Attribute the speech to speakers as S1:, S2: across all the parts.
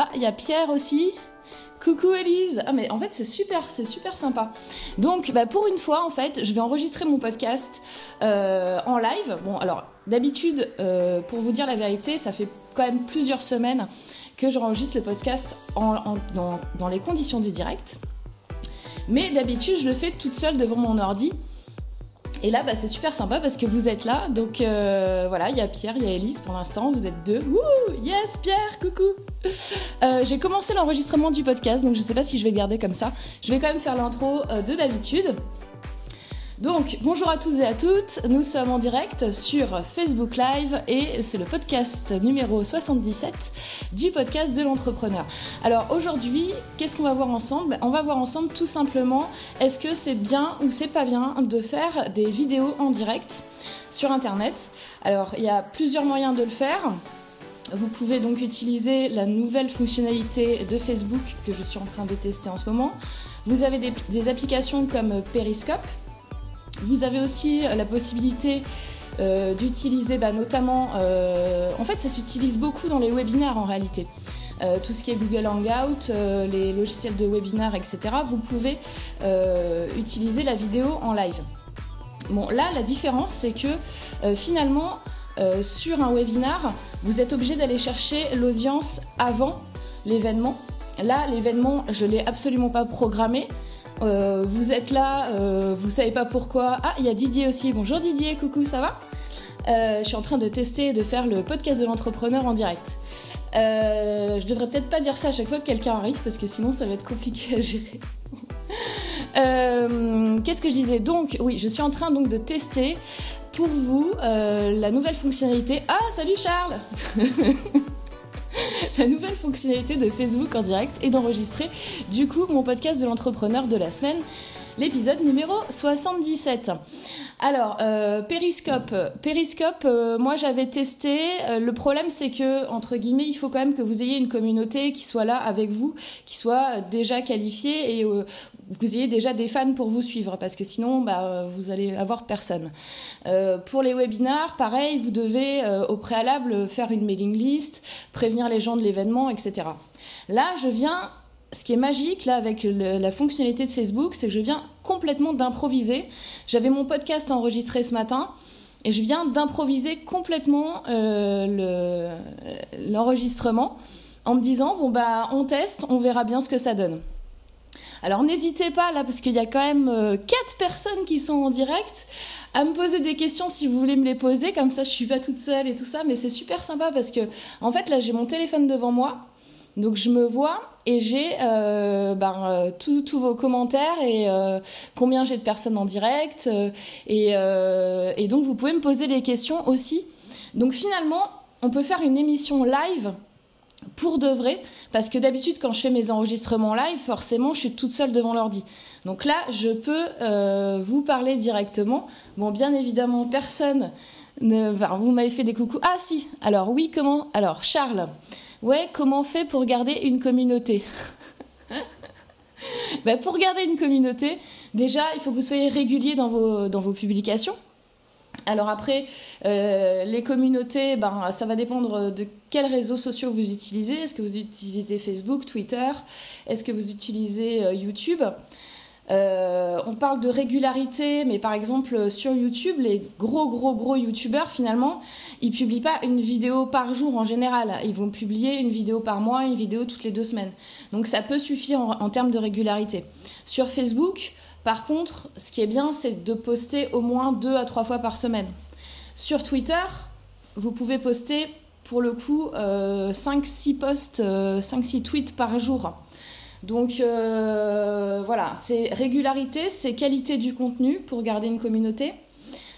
S1: Ah, il y a Pierre aussi. Coucou Elise. Ah mais en fait c'est super, c'est super sympa. Donc bah, pour une fois en fait, je vais enregistrer mon podcast euh, en live. Bon alors d'habitude, euh, pour vous dire la vérité, ça fait quand même plusieurs semaines que j'enregistre le podcast dans les conditions du direct. Mais d'habitude je le fais toute seule devant mon ordi. Et là, bah, c'est super sympa parce que vous êtes là. Donc euh, voilà, il y a Pierre, il y a Elise pour l'instant. Vous êtes deux. Wouh Yes, Pierre, coucou euh, J'ai commencé l'enregistrement du podcast, donc je sais pas si je vais le garder comme ça. Je vais quand même faire l'intro euh, de d'habitude. Donc, bonjour à tous et à toutes, nous sommes en direct sur Facebook Live et c'est le podcast numéro 77 du podcast de l'entrepreneur. Alors aujourd'hui, qu'est-ce qu'on va voir ensemble? On va voir ensemble tout simplement est-ce que c'est bien ou c'est pas bien de faire des vidéos en direct sur Internet? Alors, il y a plusieurs moyens de le faire. Vous pouvez donc utiliser la nouvelle fonctionnalité de Facebook que je suis en train de tester en ce moment. Vous avez des, des applications comme Periscope vous avez aussi euh, la possibilité euh, d'utiliser bah, notamment, euh, en fait ça s'utilise beaucoup dans les webinaires en réalité. tout ce qui est Google Hangout, les logiciels de webinaire, etc., vous pouvez utiliser la vidéo en live. Bon, là, la différence, c'est que finalement, sur un webinar, vous êtes obligé d'aller chercher l'audience avant l'événement. Là, l'événement, je ne l'ai absolument pas programmé. Euh, vous êtes là, euh, vous savez pas pourquoi. Ah, il y a Didier aussi. Bonjour Didier, coucou, ça va? Euh, Je suis en train de tester et de faire le podcast de l'entrepreneur en direct. je devrais peut-être pas dire ça à chaque fois que quelqu'un arrive parce que sinon ça va être compliqué à gérer. Qu'est-ce que je disais? Donc, oui, je suis en train donc de tester pour vous la nouvelle fonctionnalité. Ah, salut Charles la nouvelle fonctionnalité de Facebook en direct et d'enregistrer du coup mon podcast de l'entrepreneur de la semaine, l'épisode numéro 77. Alors, euh, Periscope. Euh, moi j'avais testé. Euh, le problème c'est que, entre guillemets, il faut quand même que vous ayez une communauté qui soit là avec vous, qui soit déjà qualifiée et vous ayez déjà des fans pour vous suivre, parce que sinon, bah, vous allez avoir personne. pour les webinars, pareil, vous devez au préalable faire une mailing list, prévenir les gens de l'événement, etc. Là, je viens ce qui est magique là avec la fonctionnalité de Facebook, c'est que je viens complètement d'improviser. J'avais mon podcast enregistré ce matin et je viens d'improviser complètement euh, l'enregistrement en me disant bon bah on teste, on verra bien ce que ça donne. Alors n'hésitez pas là parce qu'il y a quand même euh, quatre personnes qui sont en direct à me poser des questions si vous voulez me les poser comme ça je suis pas toute seule et tout ça mais c'est super sympa parce que en fait là j'ai mon téléphone devant moi donc je me vois et j'ai euh, ben, euh, tous vos commentaires et euh, combien j'ai de personnes en direct. Et, et, donc vous pouvez me poser des questions aussi. Donc finalement, on peut faire une émission live pour de vrai, parce que d'habitude quand je fais mes enregistrements live, forcément je suis toute seule devant l'ordi. Donc là, je peux vous parler directement. Bon, bien évidemment, personne ne... vous m'avez fait des coucous. Ah si, alors oui, comment Alors Charles. Ouais, comment on fait pour garder une communauté? Ben, Pour garder une communauté, déjà, il faut que vous soyez régulier dans vos publications. Alors après, euh, les communautés, ben, ça va dépendre de quels réseaux sociaux vous utilisez. Est-ce que vous utilisez Facebook, Twitter? Est-ce que vous utilisez euh, YouTube? Euh, on parle de régularité, mais par exemple sur YouTube, les gros gros gros YouTubeurs finalement, ils publient pas une vidéo par jour en général. Ils vont publier une vidéo par mois, une vidéo toutes les deux semaines. Donc ça peut suffire en, termes de régularité. Sur Facebook, par contre, ce qui est bien, c'est de poster au moins deux à trois fois par semaine. Sur Twitter, vous pouvez poster pour le coup 5-6 euh, posts, 5-6 euh, tweets par jour. Donc euh, voilà, c'est régularité, c'est qualité du contenu pour garder une communauté,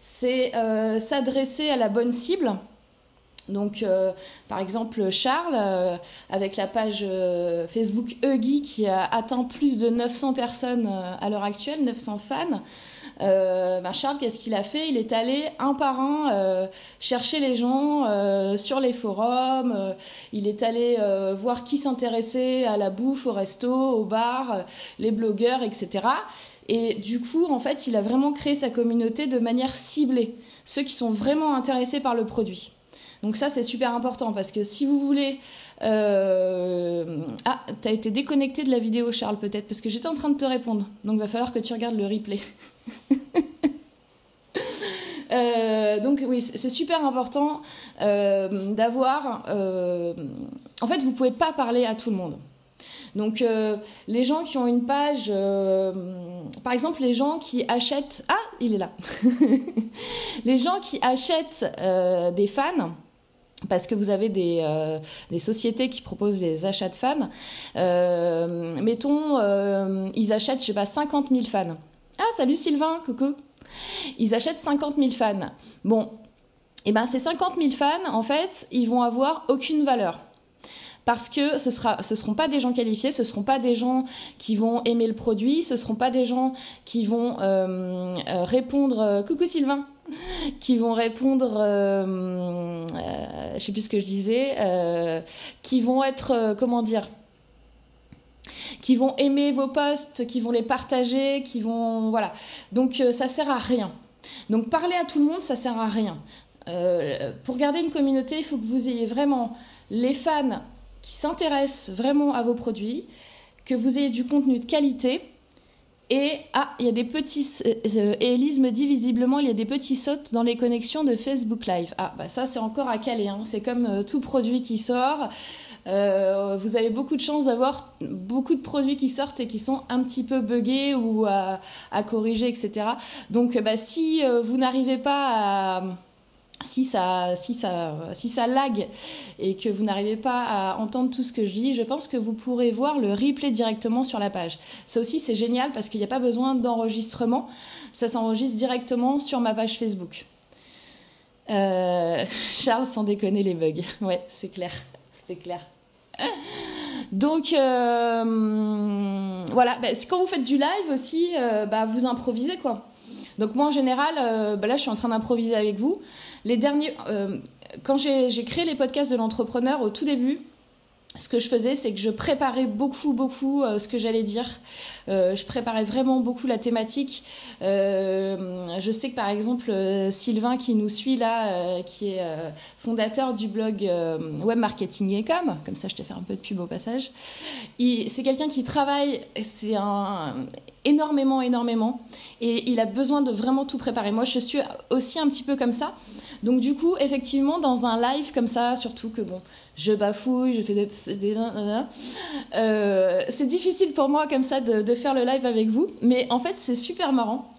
S1: c'est s'adresser à la bonne cible. Donc, euh, par exemple, Charles, avec la page Facebook Huggy qui a atteint plus de 900 personnes à l'heure actuelle, 900 fans, euh, ben Charles, qu'est-ce qu'il a fait? Il est allé un par un euh, chercher les gens euh, sur les forums. Euh, il est allé euh, voir qui s'intéressait à la bouffe, au resto, au bar, les blogueurs, etc. Et du coup, en fait, il a vraiment créé sa communauté de manière ciblée, ceux qui sont vraiment intéressés par le produit. Donc ça, c'est super important parce que si vous voulez Ah, t'as été déconnecté de la vidéo, Charles, peut-être, parce que j'étais en train de te répondre. Donc, va falloir que tu regardes le replay. Euh, donc oui, c'est super important euh, d'avoir. Euh, en fait, vous pouvez pas parler à tout le monde. Donc les gens qui ont une page, par exemple les gens qui achètent, ah il est là, les gens qui achètent des fans, parce que vous avez des, des, sociétés qui proposent les achats de fans. mettons, ils achètent, je sais pas, 50 000 fans. Ah, salut Sylvain, coucou. Ils achètent 50 000 fans. Bon, et eh ben ces 50 000 fans, en fait, ils vont avoir aucune valeur. Parce que ce sera, ce seront pas des gens qualifiés, ce seront pas des gens qui vont aimer le produit, ce seront pas des gens qui vont euh, euh, répondre euh, coucou Sylvain, qui vont répondre, euh, je sais plus ce que je disais, qui vont être comment dire, qui vont aimer vos posts, qui vont les partager, qui vont voilà. Donc euh, ça sert à rien. Donc parler à tout le monde, ça sert à rien. Euh, pour garder une communauté, il faut que vous ayez vraiment les fans qui s'intéressent vraiment à vos produits, que vous ayez du contenu de qualité. Et ah, il y a des petits. Euh, et Elise me dit visiblement il y a des petits sautes dans les connexions de Facebook Live. Ah, bah ça c'est encore à caler. Hein. C'est comme tout produit qui sort. Euh, vous avez beaucoup de chance d'avoir beaucoup de produits qui sortent et qui sont un petit peu buggés ou à, corriger, etc. Donc, bah, si euh, vous n'arrivez pas à si ça, si, ça, si ça lag et que vous n'arrivez pas à entendre tout ce que je dis, je pense que vous pourrez voir le replay directement sur la page. Ça aussi, c'est génial parce qu'il n'y a pas besoin d'enregistrement. Ça s'enregistre directement sur ma page Facebook. Euh, Charles, sans déconner les bugs. Ouais, c'est clair. C'est clair. Donc euh, voilà, bah, quand vous faites du live aussi, euh, bah, vous improvisez quoi. Donc moi en général, bah, là je suis en train d'improviser avec vous. Les derniers, quand j'ai créé les podcasts de l'entrepreneur au tout début, ce que je faisais, c'est que je préparais beaucoup, beaucoup euh, ce que j'allais dire. Euh, je préparais vraiment beaucoup la thématique. Euh, je sais que par exemple, Sylvain qui nous suit là, qui est fondateur du blog Web Marketing et Com, comme ça je te fais un peu de pub au passage, c'est quelqu'un qui travaille, c'est énormément, énormément, et il a besoin de vraiment tout préparer. Moi, je suis aussi un petit peu comme ça. Donc du coup, effectivement, dans un live comme ça, surtout que bon, je bafouille, je fais des... Euh, c'est difficile pour moi comme ça de, faire le live avec vous, mais en fait c'est super marrant.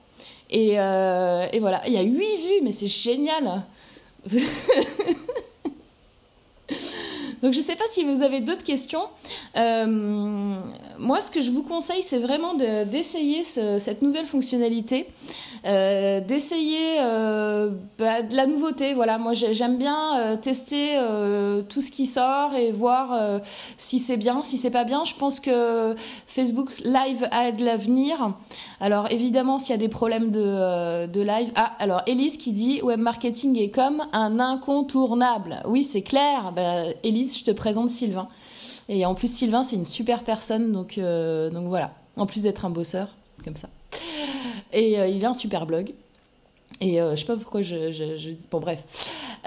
S1: Et, euh, et voilà, il y a 8 vues, mais c'est génial. Donc je ne sais pas si vous avez d'autres questions. Euh, moi, ce que je vous conseille, c'est vraiment d'essayer cette nouvelle fonctionnalité, euh, d'essayer euh, bah, de la nouveauté. Voilà, moi j'aime bien tester tout ce qui sort et voir si c'est bien, si c'est pas bien. Je pense que Facebook Live a de l'avenir. Alors évidemment, s'il y a des problèmes de, live, ah alors Elise qui dit web marketing est comme un incontournable. Oui, c'est clair. Bah, Elise je te présente Sylvain. Et en plus, Sylvain, c'est une super personne, donc, euh, donc voilà. En plus d'être un bosseur, comme ça. Et euh, il a un super blog. Et euh, je sais pas pourquoi je, je, dis. Bon, bref.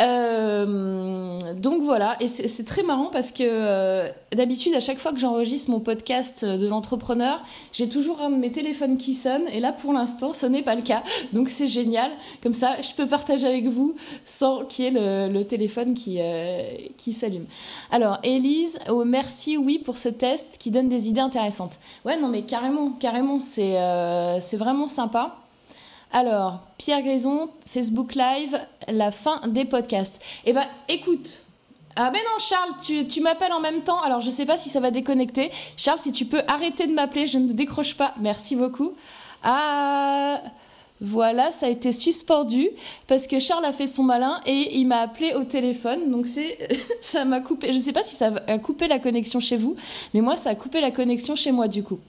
S1: Euh, donc voilà. Et c'est très marrant parce que euh, d'habitude, à chaque fois que j'enregistre mon podcast de l'entrepreneur, j'ai toujours un de mes téléphones qui sonne. Et là, pour l'instant, ce n'est pas le cas. Donc c'est génial. Comme ça, je peux partager avec vous sans qu'il y ait le, téléphone qui, s'allume. Alors, Élise, oh, merci, oui, pour ce test qui donne des idées intéressantes. Ouais, non, mais carrément, carrément, c'est vraiment sympa. Alors, Pierre Grison, Facebook Live, la fin des podcasts. Eh ben, écoute. Ah ben non, Charles, tu, tu m'appelles en même temps. Alors, je sais pas si ça va déconnecter. Charles, si tu peux arrêter de m'appeler, je ne décroche pas. Merci beaucoup. Ah. Voilà, ça a été suspendu parce que Charles a fait son malin et il m'a appelé au téléphone. Donc c'est, ça m'a coupé. Je ne sais pas si ça a coupé la connexion chez vous, mais moi ça a coupé la connexion chez moi du coup.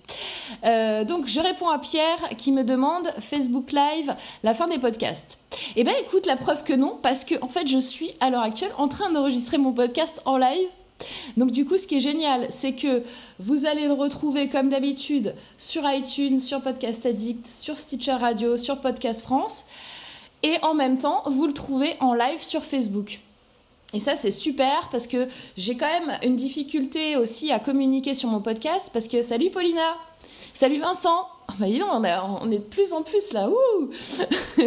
S1: Euh, donc je réponds à Pierre qui me demande Facebook Live, la fin des podcasts. Eh ben écoute, la preuve que non, parce que en fait je suis à l'heure actuelle en train d'enregistrer mon podcast en live donc du coup, ce qui est génial, c'est que vous allez le retrouver comme d'habitude sur iTunes, sur Podcast Addict, sur Stitcher Radio, sur Podcast France. Et en même temps, vous le trouvez en live sur Facebook. Et ça, c'est super parce que j'ai quand même une difficulté aussi à communiquer sur mon podcast parce que salut Paulina, salut Vincent. Oh, bah, on, on, est de plus en plus là.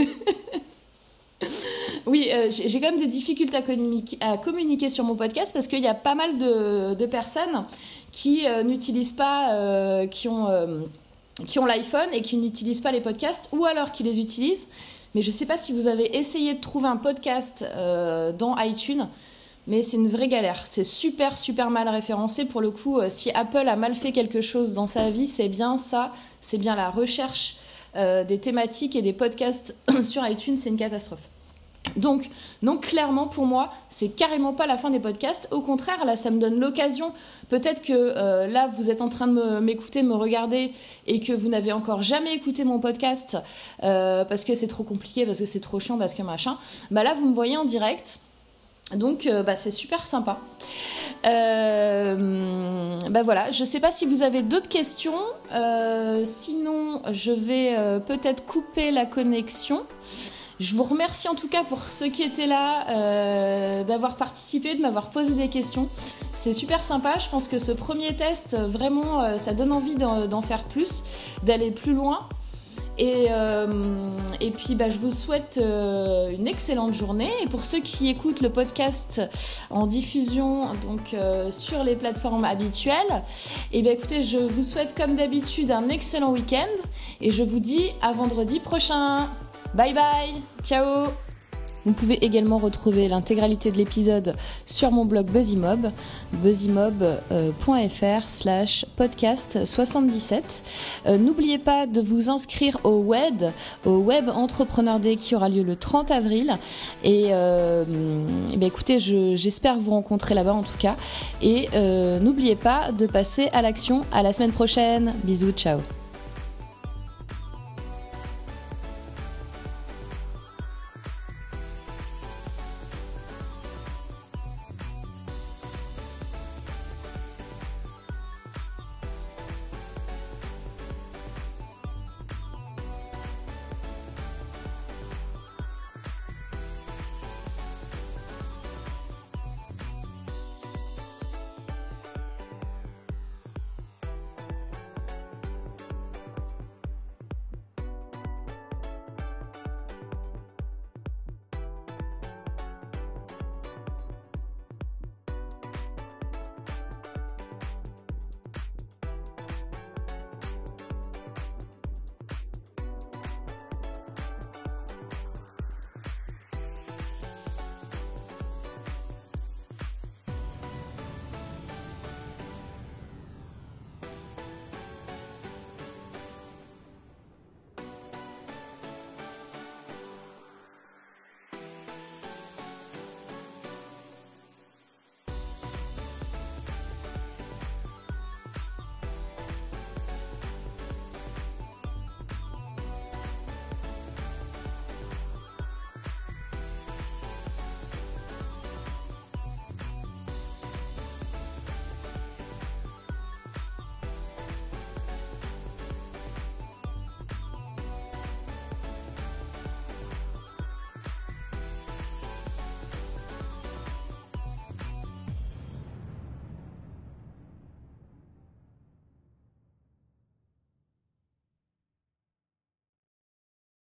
S1: oui, euh, j'ai quand même des difficultés à communiquer, à communiquer sur mon podcast parce qu'il y a pas mal de, personnes qui euh, n'utilisent pas, euh, qui ont, qui ont l'iPhone et qui n'utilisent pas les podcasts ou alors qui les utilisent mais je ne sais pas si vous avez essayé de trouver un podcast dans iTunes, mais c'est une vraie galère. C'est super, super mal référencé. Pour le coup, si Apple a mal fait quelque chose dans sa vie, c'est bien ça. C'est bien la recherche des thématiques et des podcasts sur iTunes. C'est une catastrophe. Donc, donc clairement pour moi, c'est carrément pas la fin des podcasts. Au contraire, là, ça me donne l'occasion. Peut-être que euh, là, vous êtes en train de m'écouter, me, regarder, et que vous n'avez encore jamais écouté mon podcast euh, parce que c'est trop compliqué, parce que c'est trop chiant, parce que machin. Bah là, vous me voyez en direct. Donc, euh, bah, c'est super sympa. bah voilà, je sais pas si vous avez d'autres questions. sinon, je vais peut-être couper la connexion. Je vous remercie en tout cas pour ceux qui étaient là, euh, d'avoir participé, de m'avoir posé des questions. C'est super sympa. Je pense que ce premier test, vraiment, euh, ça donne envie d'en faire plus, d'aller plus loin. Et, euh, puis bah, je vous souhaite une excellente journée. Et pour ceux qui écoutent le podcast en diffusion donc sur les plateformes habituelles, et eh bien écoutez, je vous souhaite comme d'habitude un excellent week-end et je vous dis à vendredi prochain. Bye bye, ciao vous pouvez également retrouver l'intégralité de l'épisode sur mon blog BuzzyMob, buzzymob.fr slash podcast 77. Euh, n'oubliez pas de vous inscrire au web, au Web Entrepreneur Day qui aura lieu le 30 avril. Et, euh, ben écoutez, j'espère vous rencontrer là-bas en tout cas. Et euh, n'oubliez pas de passer à l'action. À la semaine prochaine. Bisous, ciao.